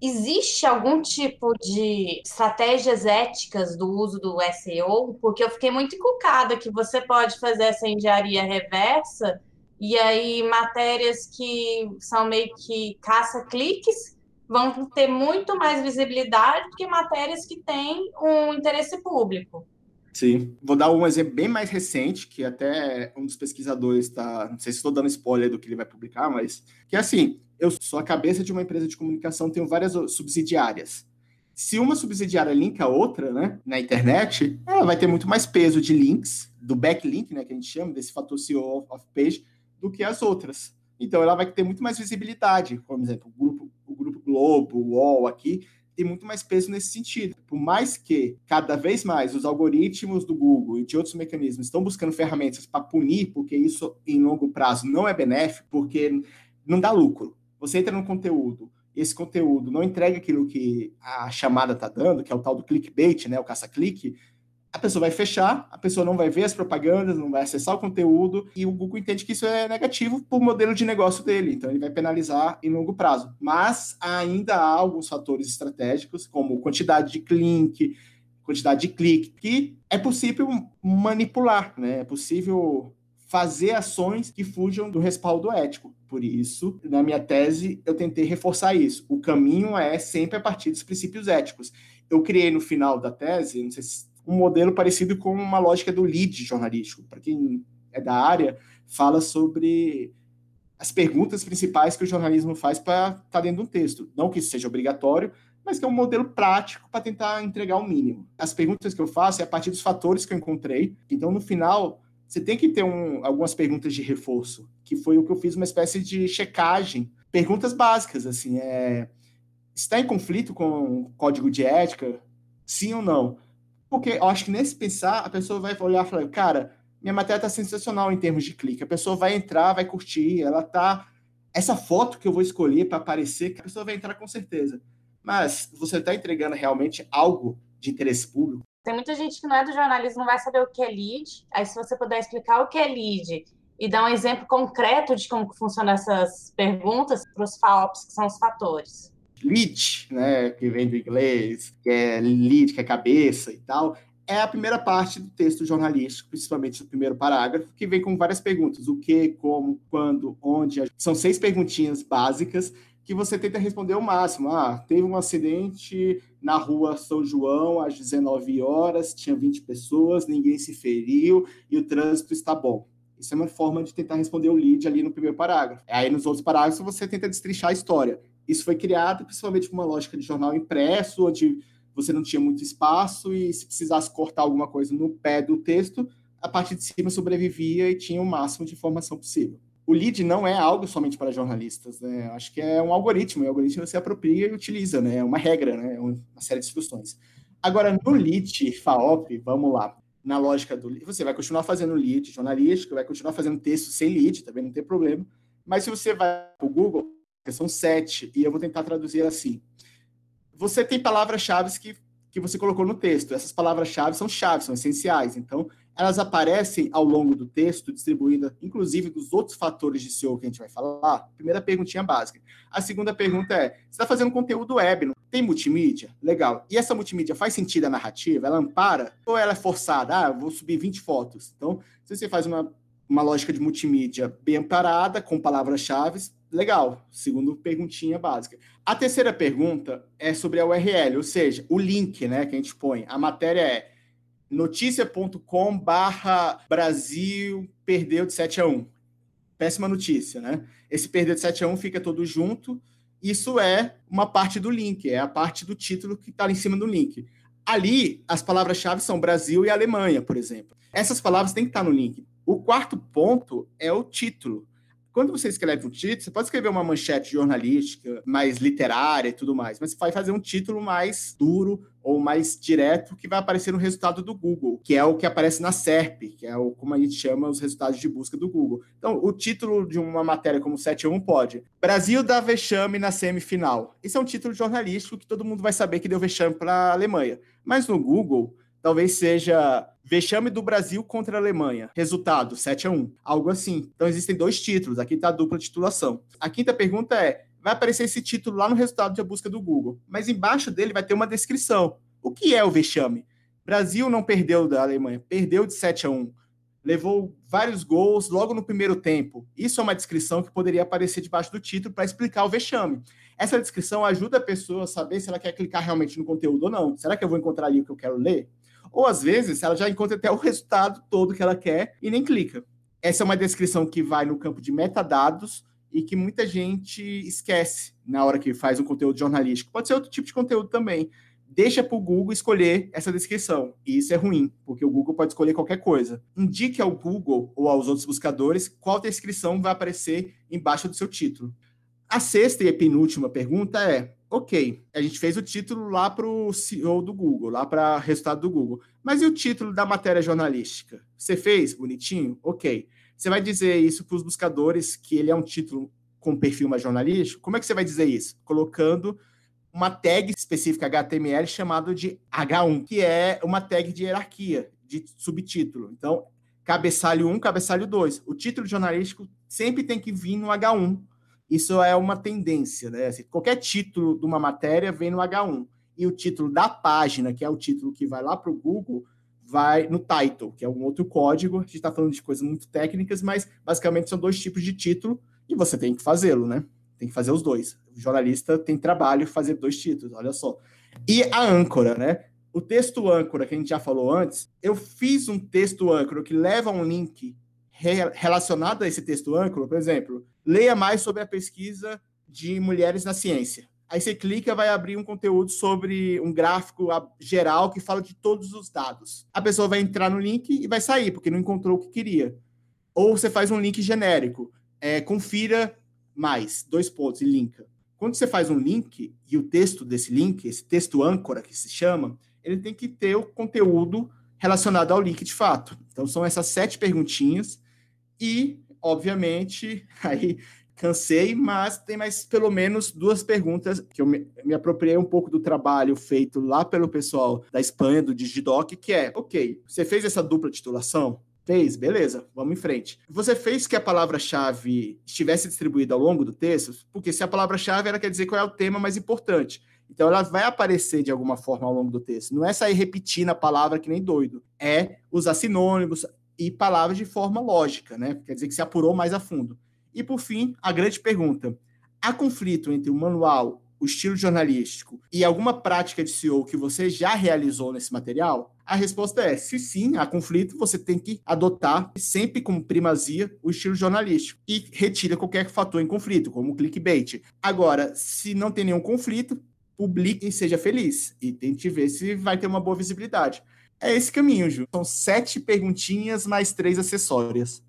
Existe algum tipo de estratégias éticas do uso do SEO? Porque eu fiquei muito encucada que você pode fazer essa engenharia reversa e aí matérias que são meio que caça-cliques vão ter muito mais visibilidade do que matérias que têm um interesse público. Sim. Vou dar um exemplo bem mais recente, que até um dos pesquisadores está. Não sei se estou dando spoiler do que ele vai publicar, mas que é assim: eu sou a cabeça de uma empresa de comunicação, tenho várias subsidiárias. Se uma subsidiária linka outra, né, na internet, ela vai ter muito mais peso de links, do backlink, né, que a gente chama, desse fator CEO of page, do que as outras. Então, ela vai ter muito mais visibilidade. Por exemplo, o grupo, o grupo Globo, o UOL aqui, tem muito mais peso nesse sentido. Por mais que cada vez mais os algoritmos do Google e de outros mecanismos estão buscando ferramentas para punir, porque isso em longo prazo não é benéfico, porque não dá lucro. Você entra no conteúdo, esse conteúdo não entrega aquilo que a chamada está dando, que é o tal do clickbait, né, o caça-clique, a pessoa vai fechar, a pessoa não vai ver as propagandas, não vai acessar o conteúdo, e o Google entende que isso é negativo para o modelo de negócio dele, então ele vai penalizar em longo prazo. Mas ainda há alguns fatores estratégicos, como quantidade de clique, quantidade de clique, que é possível manipular, né? É possível fazer ações que fujam do respaldo ético. Por isso, na minha tese, eu tentei reforçar isso. O caminho é sempre a partir dos princípios éticos. Eu criei no final da tese, não sei se um modelo parecido com uma lógica do lead jornalístico. Para quem é da área, fala sobre as perguntas principais que o jornalismo faz para estar tá dentro de um texto. Não que isso seja obrigatório, mas que é um modelo prático para tentar entregar o mínimo. As perguntas que eu faço é a partir dos fatores que eu encontrei. Então, no final, você tem que ter um, algumas perguntas de reforço, que foi o que eu fiz, uma espécie de checagem. Perguntas básicas, assim, é... Está em conflito com o código de ética? Sim ou não? Porque eu acho que nesse pensar, a pessoa vai olhar e falar, cara, minha matéria está sensacional em termos de clique. A pessoa vai entrar, vai curtir, ela tá. Essa foto que eu vou escolher para aparecer, a pessoa vai entrar com certeza. Mas você está entregando realmente algo de interesse público? Tem muita gente que não é do jornalismo, não vai saber o que é lead. Aí, se você puder explicar o que é lead e dar um exemplo concreto de como funcionam essas perguntas para os FAOPs, que são os fatores lead, né, que vem do inglês, que é lead, que é cabeça e tal, é a primeira parte do texto jornalístico, principalmente o primeiro parágrafo, que vem com várias perguntas: o que, como, quando, onde. São seis perguntinhas básicas que você tenta responder ao máximo. Ah, teve um acidente na rua São João às 19 horas, tinha 20 pessoas, ninguém se feriu e o trânsito está bom. Isso é uma forma de tentar responder o lead ali no primeiro parágrafo. Aí nos outros parágrafos você tenta destrinchar a história. Isso foi criado principalmente com uma lógica de jornal impresso, onde você não tinha muito espaço e se precisasse cortar alguma coisa no pé do texto, a parte de cima sobrevivia e tinha o máximo de informação possível. O lead não é algo somente para jornalistas, né? Acho que é um algoritmo, e o algoritmo você apropria e utiliza, né? É uma regra, né? É uma série de instruções. Agora, no lead FAOP, vamos lá, na lógica do lead, você vai continuar fazendo lead jornalístico, vai continuar fazendo texto sem lead, também não tem problema, mas se você vai para o Google, são sete, e eu vou tentar traduzir assim. Você tem palavras-chave que, que você colocou no texto. Essas palavras-chave são chaves, são essenciais. Então, elas aparecem ao longo do texto, distribuídas, inclusive, dos outros fatores de SEO que a gente vai falar. Primeira perguntinha básica. A segunda pergunta é: você está fazendo conteúdo web, não tem multimídia? Legal. E essa multimídia faz sentido a narrativa? Ela ampara? Ou ela é forçada? Ah, vou subir 20 fotos. Então, se você faz uma, uma lógica de multimídia bem amparada, com palavras-chave, legal. Segundo perguntinha básica. A terceira pergunta é sobre a URL, ou seja, o link né, que a gente põe. A matéria é notícia.com barra Brasil perdeu de 7 a 1. Péssima notícia, né? Esse perdeu de 7 a 1 fica todo junto. Isso é uma parte do link, é a parte do título que está em cima do link. Ali, as palavras-chave são Brasil e Alemanha, por exemplo. Essas palavras têm que estar no link. O quarto ponto é o título. Quando você escreve um título, você pode escrever uma manchete jornalística, mais literária e tudo mais, mas você vai fazer um título mais duro ou mais direto que vai aparecer no resultado do Google, que é o que aparece na SERP, que é o como a gente chama os resultados de busca do Google. Então, o título de uma matéria como 71 pode: Brasil dá vexame na semifinal. Isso é um título jornalístico que todo mundo vai saber que deu vexame para a Alemanha. Mas no Google, talvez seja Vexame do Brasil contra a Alemanha. Resultado, 7 a 1 Algo assim. Então existem dois títulos. Aqui está a dupla titulação. A quinta pergunta é: vai aparecer esse título lá no resultado de busca do Google, mas embaixo dele vai ter uma descrição. O que é o vexame? Brasil não perdeu da Alemanha, perdeu de 7 a 1 levou vários gols logo no primeiro tempo. Isso é uma descrição que poderia aparecer debaixo do título para explicar o vexame. Essa descrição ajuda a pessoa a saber se ela quer clicar realmente no conteúdo ou não. Será que eu vou encontrar ali o que eu quero ler? Ou às vezes ela já encontra até o resultado todo que ela quer e nem clica. Essa é uma descrição que vai no campo de metadados e que muita gente esquece na hora que faz um conteúdo jornalístico. Pode ser outro tipo de conteúdo também. Deixa para o Google escolher essa descrição. E isso é ruim, porque o Google pode escolher qualquer coisa. Indique ao Google ou aos outros buscadores qual descrição vai aparecer embaixo do seu título. A sexta e penúltima pergunta é: ok, a gente fez o título lá para o CEO do Google, lá para resultado do Google. Mas e o título da matéria jornalística? Você fez bonitinho? Ok. Você vai dizer isso para os buscadores que ele é um título com perfil mais jornalístico? Como é que você vai dizer isso? Colocando uma tag específica HTML chamado de H1, que é uma tag de hierarquia, de subtítulo. Então, cabeçalho 1, cabeçalho 2. O título jornalístico sempre tem que vir no H1 isso é uma tendência, né? Assim, qualquer título de uma matéria vem no H1. E o título da página, que é o título que vai lá para o Google, vai no title, que é um outro código. A gente está falando de coisas muito técnicas, mas basicamente são dois tipos de título e você tem que fazê-lo, né? Tem que fazer os dois. O jornalista tem trabalho fazer dois títulos, olha só. E a âncora, né? O texto âncora que a gente já falou antes, eu fiz um texto âncora que leva um link relacionado a esse texto âncora, por exemplo, leia mais sobre a pesquisa de mulheres na ciência. Aí você clica, vai abrir um conteúdo sobre um gráfico geral que fala de todos os dados. A pessoa vai entrar no link e vai sair, porque não encontrou o que queria. Ou você faz um link genérico. É, confira mais, dois pontos, e linka. Quando você faz um link, e o texto desse link, esse texto âncora que se chama, ele tem que ter o conteúdo relacionado ao link de fato. Então, são essas sete perguntinhas e, obviamente, aí cansei, mas tem mais pelo menos duas perguntas que eu me, me, apropriei um pouco do trabalho feito lá pelo pessoal da Espanha, do Digidoc, que é, ok, você fez essa dupla titulação? Fez, beleza, vamos em frente. Você fez que a palavra-chave estivesse distribuída ao longo do texto? Porque se a palavra-chave ela quer dizer qual é o tema mais importante. Então ela vai aparecer de alguma forma ao longo do texto. Não é sair repetindo a palavra que nem doido. É usar sinônimos, e palavras de forma lógica, né? Quer dizer que se apurou mais a fundo. E por fim, a grande pergunta: há conflito entre o manual o estilo jornalístico e alguma prática de CEO que você já realizou nesse material? A resposta é: se sim, há conflito, você tem que adotar sempre como primazia o estilo jornalístico e retira qualquer fator em conflito, como clickbait. Agora, se não tem nenhum conflito, publique e seja feliz e tente ver se vai ter uma boa visibilidade. É esse caminho, Ju. São sete perguntinhas mais três acessórias.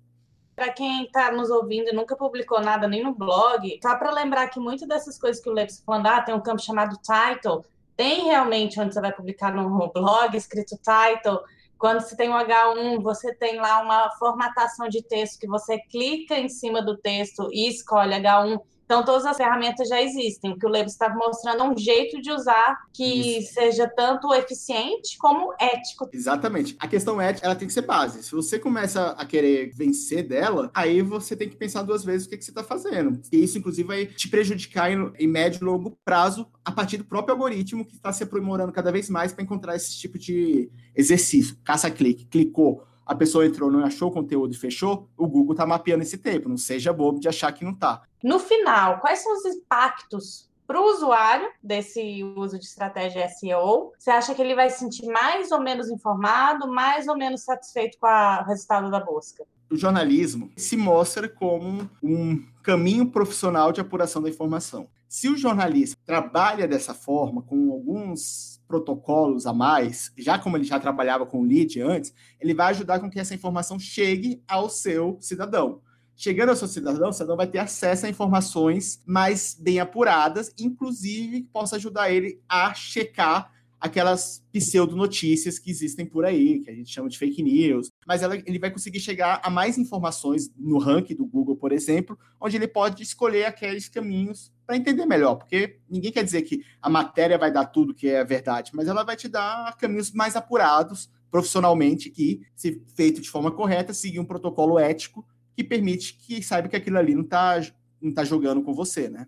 Para quem está nos ouvindo e nunca publicou nada nem no blog, só para lembrar que muitas dessas coisas que o Lex falando, ah, tem um campo chamado title, tem realmente onde você vai publicar no blog, escrito title. Quando você tem o H1, você tem lá uma formatação de texto que você clica em cima do texto e escolhe H1 então, todas as ferramentas já existem. O que o Levo está mostrando é um jeito de usar que Isso. seja tanto eficiente como ético. Exatamente. A questão ética, ela tem que ser base. Se você começa a querer vencer dela, aí você tem que pensar duas vezes o que, que você está fazendo. E isso, inclusive, vai te prejudicar em, em médio e longo prazo a partir do próprio algoritmo que está se aprimorando cada vez mais para encontrar esse tipo de exercício. Caça-clique. Clicou a pessoa entrou, não achou o conteúdo e fechou, o Google está mapeando esse tempo. Não seja bobo de achar que não está. No final, quais são os impactos para o usuário desse uso de estratégia SEO? Você acha que ele vai se sentir mais ou menos informado, mais ou menos satisfeito com o resultado da busca? O jornalismo se mostra como um caminho profissional de apuração da informação. Se o jornalista trabalha dessa forma, com alguns protocolos a mais, já como ele já trabalhava com o lead antes, ele vai ajudar com que essa informação chegue ao seu cidadão. Chegando ao seu cidadão, o cidadão vai ter acesso a informações mais bem apuradas, inclusive que possa ajudar ele a checar aquelas pseudo-notícias que existem por aí, que a gente chama de fake news, mas ela, ele vai conseguir chegar a mais informações no ranking do Google, por exemplo, onde ele pode escolher aqueles caminhos para entender melhor, porque ninguém quer dizer que a matéria vai dar tudo que é verdade, mas ela vai te dar caminhos mais apurados profissionalmente que, se feito de forma correta, seguir um protocolo ético que permite que saiba que aquilo ali não está não tá jogando com você, né?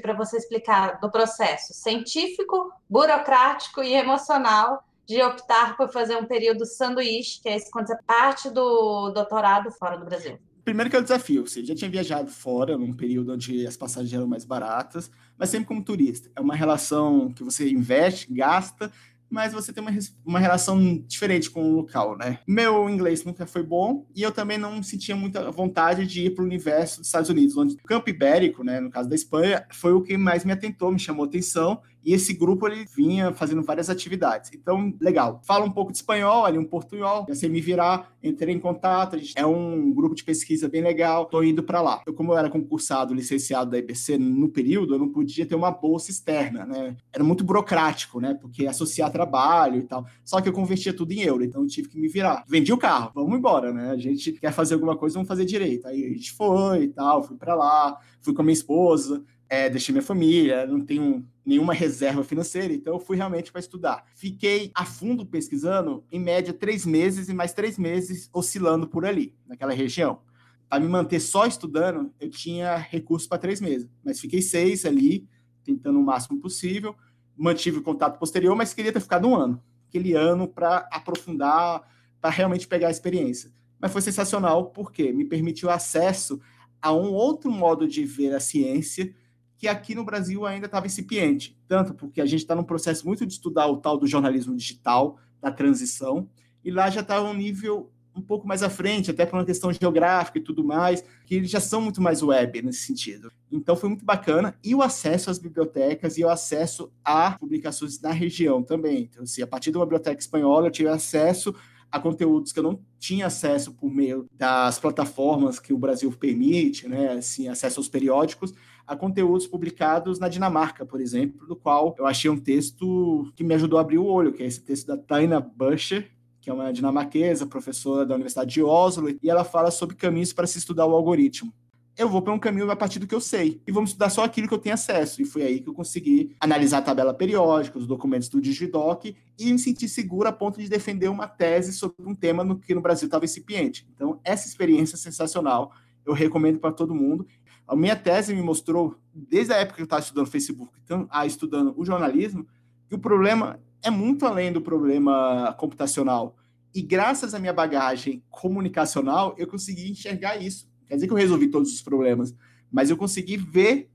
Para você explicar do processo científico, burocrático e emocional de optar por fazer um período sanduíche, que é esse quando você parte do doutorado fora do Brasil. Primeiro que é o desafio, você já tinha viajado fora num período onde as passagens eram mais baratas, mas sempre como turista. É uma relação que você investe, gasta, mas você tem uma, uma relação diferente com o local, né? Meu inglês nunca foi bom e eu também não sentia muita vontade de ir para o universo dos Estados Unidos, onde o campo ibérico, né, no caso da Espanha, foi o que mais me atentou, me chamou atenção e esse grupo ele vinha fazendo várias atividades. Então, legal. Fala um pouco de espanhol, ali um portunhol, já sei me virar, entrei em contato, é um grupo de pesquisa bem legal, tô indo para lá. Eu, como eu era concursado, licenciado da IBC no período, eu não podia ter uma bolsa externa, né? Era muito burocrático, né? Porque associar trabalho e tal. Só que eu convertia tudo em euro, então eu tive que me virar. Vendi o carro, vamos embora, né? A gente quer fazer alguma coisa, vamos fazer direito. Aí a gente foi e tal, fui para lá, fui com a minha esposa, é, deixei minha família, não tenho nenhuma reserva financeira, então eu fui realmente para estudar. Fiquei a fundo pesquisando, em média, três meses e mais três meses oscilando por ali, naquela região. Para me manter só estudando, eu tinha recursos para três meses, mas fiquei seis ali, tentando o máximo possível. Mantive o contato posterior, mas queria ter ficado um ano, aquele ano para aprofundar, para realmente pegar a experiência. Mas foi sensacional porque me permitiu acesso a um outro modo de ver a ciência que aqui no Brasil ainda estava incipiente, tanto porque a gente está num processo muito de estudar o tal do jornalismo digital, da transição, e lá já está um nível um pouco mais à frente, até por uma questão geográfica e tudo mais, que eles já são muito mais web nesse sentido. Então foi muito bacana. E o acesso às bibliotecas e o acesso a publicações na região também. Então, assim, a partir de uma biblioteca espanhola, eu tive acesso a conteúdos que eu não tinha acesso por meio das plataformas que o Brasil permite, né, assim, acesso aos periódicos, a conteúdos publicados na Dinamarca, por exemplo, do qual eu achei um texto que me ajudou a abrir o olho, que é esse texto da Taina Buscher, que é uma dinamarquesa, professora da Universidade de Oslo, e ela fala sobre caminhos para se estudar o algoritmo. Eu vou para um caminho a partir do que eu sei, e vamos estudar só aquilo que eu tenho acesso. E foi aí que eu consegui analisar a tabela periódica, os documentos do Digidoc, e me sentir seguro a ponto de defender uma tese sobre um tema no que no Brasil estava incipiente. Então, essa experiência é sensacional, eu recomendo para todo mundo. A minha tese me mostrou, desde a época que eu estava estudando Facebook, então, a estudando o jornalismo, que o problema é muito além do problema computacional. E graças à minha bagagem comunicacional, eu consegui enxergar isso. Quer dizer que eu resolvi todos os problemas, mas eu consegui ver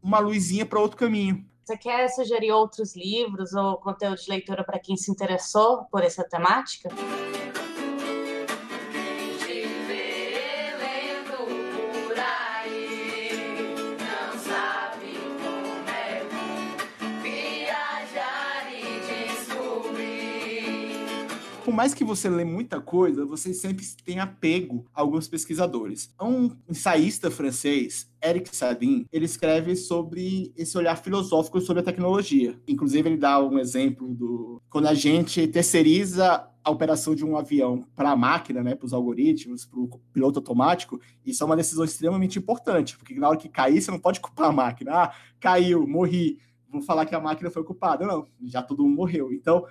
uma luzinha para outro caminho. Você quer sugerir outros livros ou conteúdo de leitura para quem se interessou por essa temática? Por mais que você lê muita coisa, você sempre tem apego a alguns pesquisadores. Um ensaísta francês, Eric Sadin, ele escreve sobre esse olhar filosófico sobre a tecnologia. Inclusive, ele dá um exemplo do quando a gente terceiriza a operação de um avião para a máquina, né, para os algoritmos, para o piloto automático, isso é uma decisão extremamente importante, porque na hora que cair, você não pode culpar a máquina. Ah, caiu, morri, vou falar que a máquina foi culpada. Não, já todo mundo morreu. Então,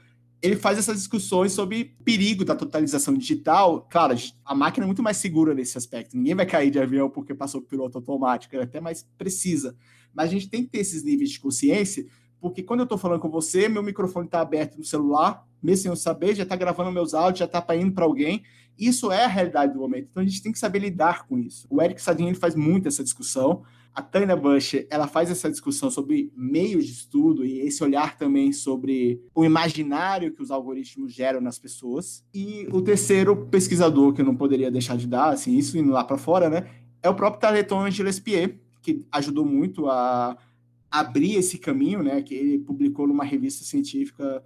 ele faz essas discussões sobre perigo da totalização digital. Claro, a máquina é muito mais segura nesse aspecto. Ninguém vai cair de avião porque passou por piloto automático, é até mais precisa. Mas a gente tem que ter esses níveis de consciência, porque quando eu estou falando com você, meu microfone está aberto no celular, mesmo sem eu saber, já está gravando meus áudios, já está indo para alguém. Isso é a realidade do momento. Então a gente tem que saber lidar com isso. O Eric Sadin ele faz muito essa discussão. A Tânia Bush, ela faz essa discussão sobre meios de estudo e esse olhar também sobre o imaginário que os algoritmos geram nas pessoas. E o terceiro pesquisador que eu não poderia deixar de dar, assim, isso indo lá para fora, né, é o próprio Tarleton Gillespie, que ajudou muito a abrir esse caminho, né, que ele publicou numa revista científica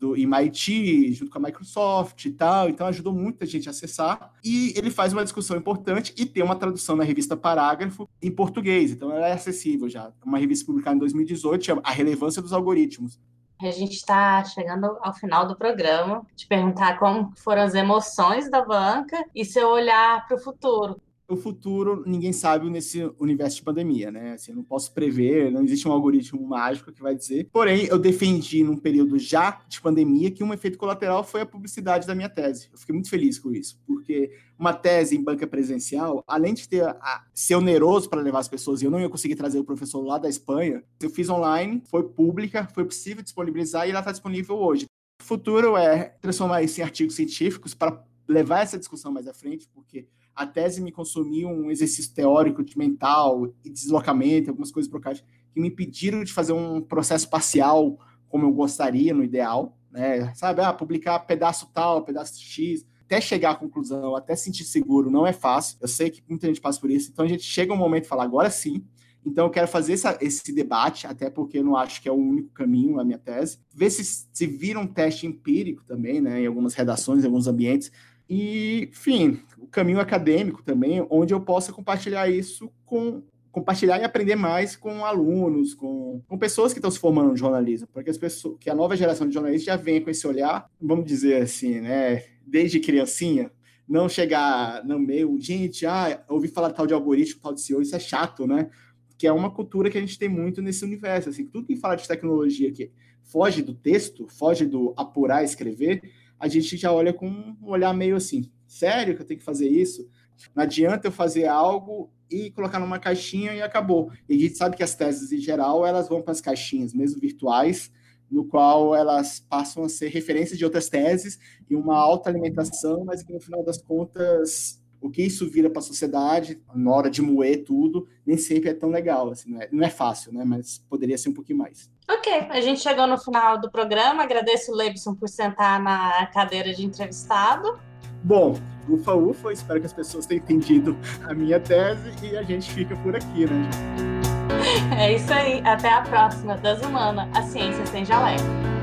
do MIT, junto com a Microsoft e tal, então ajudou muita gente a acessar. E ele faz uma discussão importante e tem uma tradução na revista Parágrafo em português, então ela é acessível já. Uma revista publicada em 2018, chama A Relevância dos Algoritmos. A gente está chegando ao final do programa, te perguntar como foram as emoções da banca e seu olhar para o futuro o futuro ninguém sabe nesse universo de pandemia, né? Assim, não posso prever, não existe um algoritmo mágico que vai dizer. Porém, eu defendi num período já de pandemia que um efeito colateral foi a publicidade da minha tese. Eu fiquei muito feliz com isso, porque uma tese em banca presencial, além de ter a, ser oneroso para levar as pessoas, e eu não ia conseguir trazer o professor lá da Espanha, eu fiz online, foi pública, foi possível disponibilizar e ela está disponível hoje. O futuro é transformar isso em artigos científicos para levar essa discussão mais à frente, porque a tese me consumiu um exercício teórico de mental e deslocamento, algumas coisas burocráticas que me impediram de fazer um processo parcial como eu gostaria, no ideal, né? Sabe, ah, publicar pedaço tal, pedaço X, até chegar à conclusão, até sentir seguro, não é fácil. Eu sei que muita gente passa por isso. Então a gente chega um momento e fala, agora sim. Então eu quero fazer essa, esse debate, até porque eu não acho que é o único caminho a minha tese. Ver se, se vira um teste empírico também, né? Em algumas redações, em alguns ambientes, e, enfim, caminho acadêmico também, onde eu possa compartilhar isso com compartilhar e aprender mais com alunos, com, com pessoas que estão se formando no jornalismo, porque as pessoas, que a nova geração de jornalistas já vem com esse olhar, vamos dizer assim, né, desde criancinha, não chegar no meio, gente, ah, ouvi falar tal de algoritmo, tal de CEO, isso é chato, né? Que é uma cultura que a gente tem muito nesse universo, assim, tudo que fala de tecnologia que foge do texto, foge do apurar, escrever, a gente já olha com um olhar meio assim, sério que eu tenho que fazer isso? Não adianta eu fazer algo e colocar numa caixinha e acabou. E a gente sabe que as teses, em geral, elas vão para as caixinhas, mesmo virtuais, no qual elas passam a ser referências de outras teses e uma alta alimentação, mas que no final das contas o que isso vira para a sociedade na hora de moer tudo nem sempre é tão legal assim não é, não é fácil né? Mas poderia ser um pouquinho mais. Ok a gente chegou no final do programa. Agradeço o Leibson por sentar na cadeira de entrevistado bom ufa ufa espero que as pessoas tenham entendido a minha tese e a gente fica por aqui né é isso aí. Até a próxima. Das humanas a ciência sem jaleco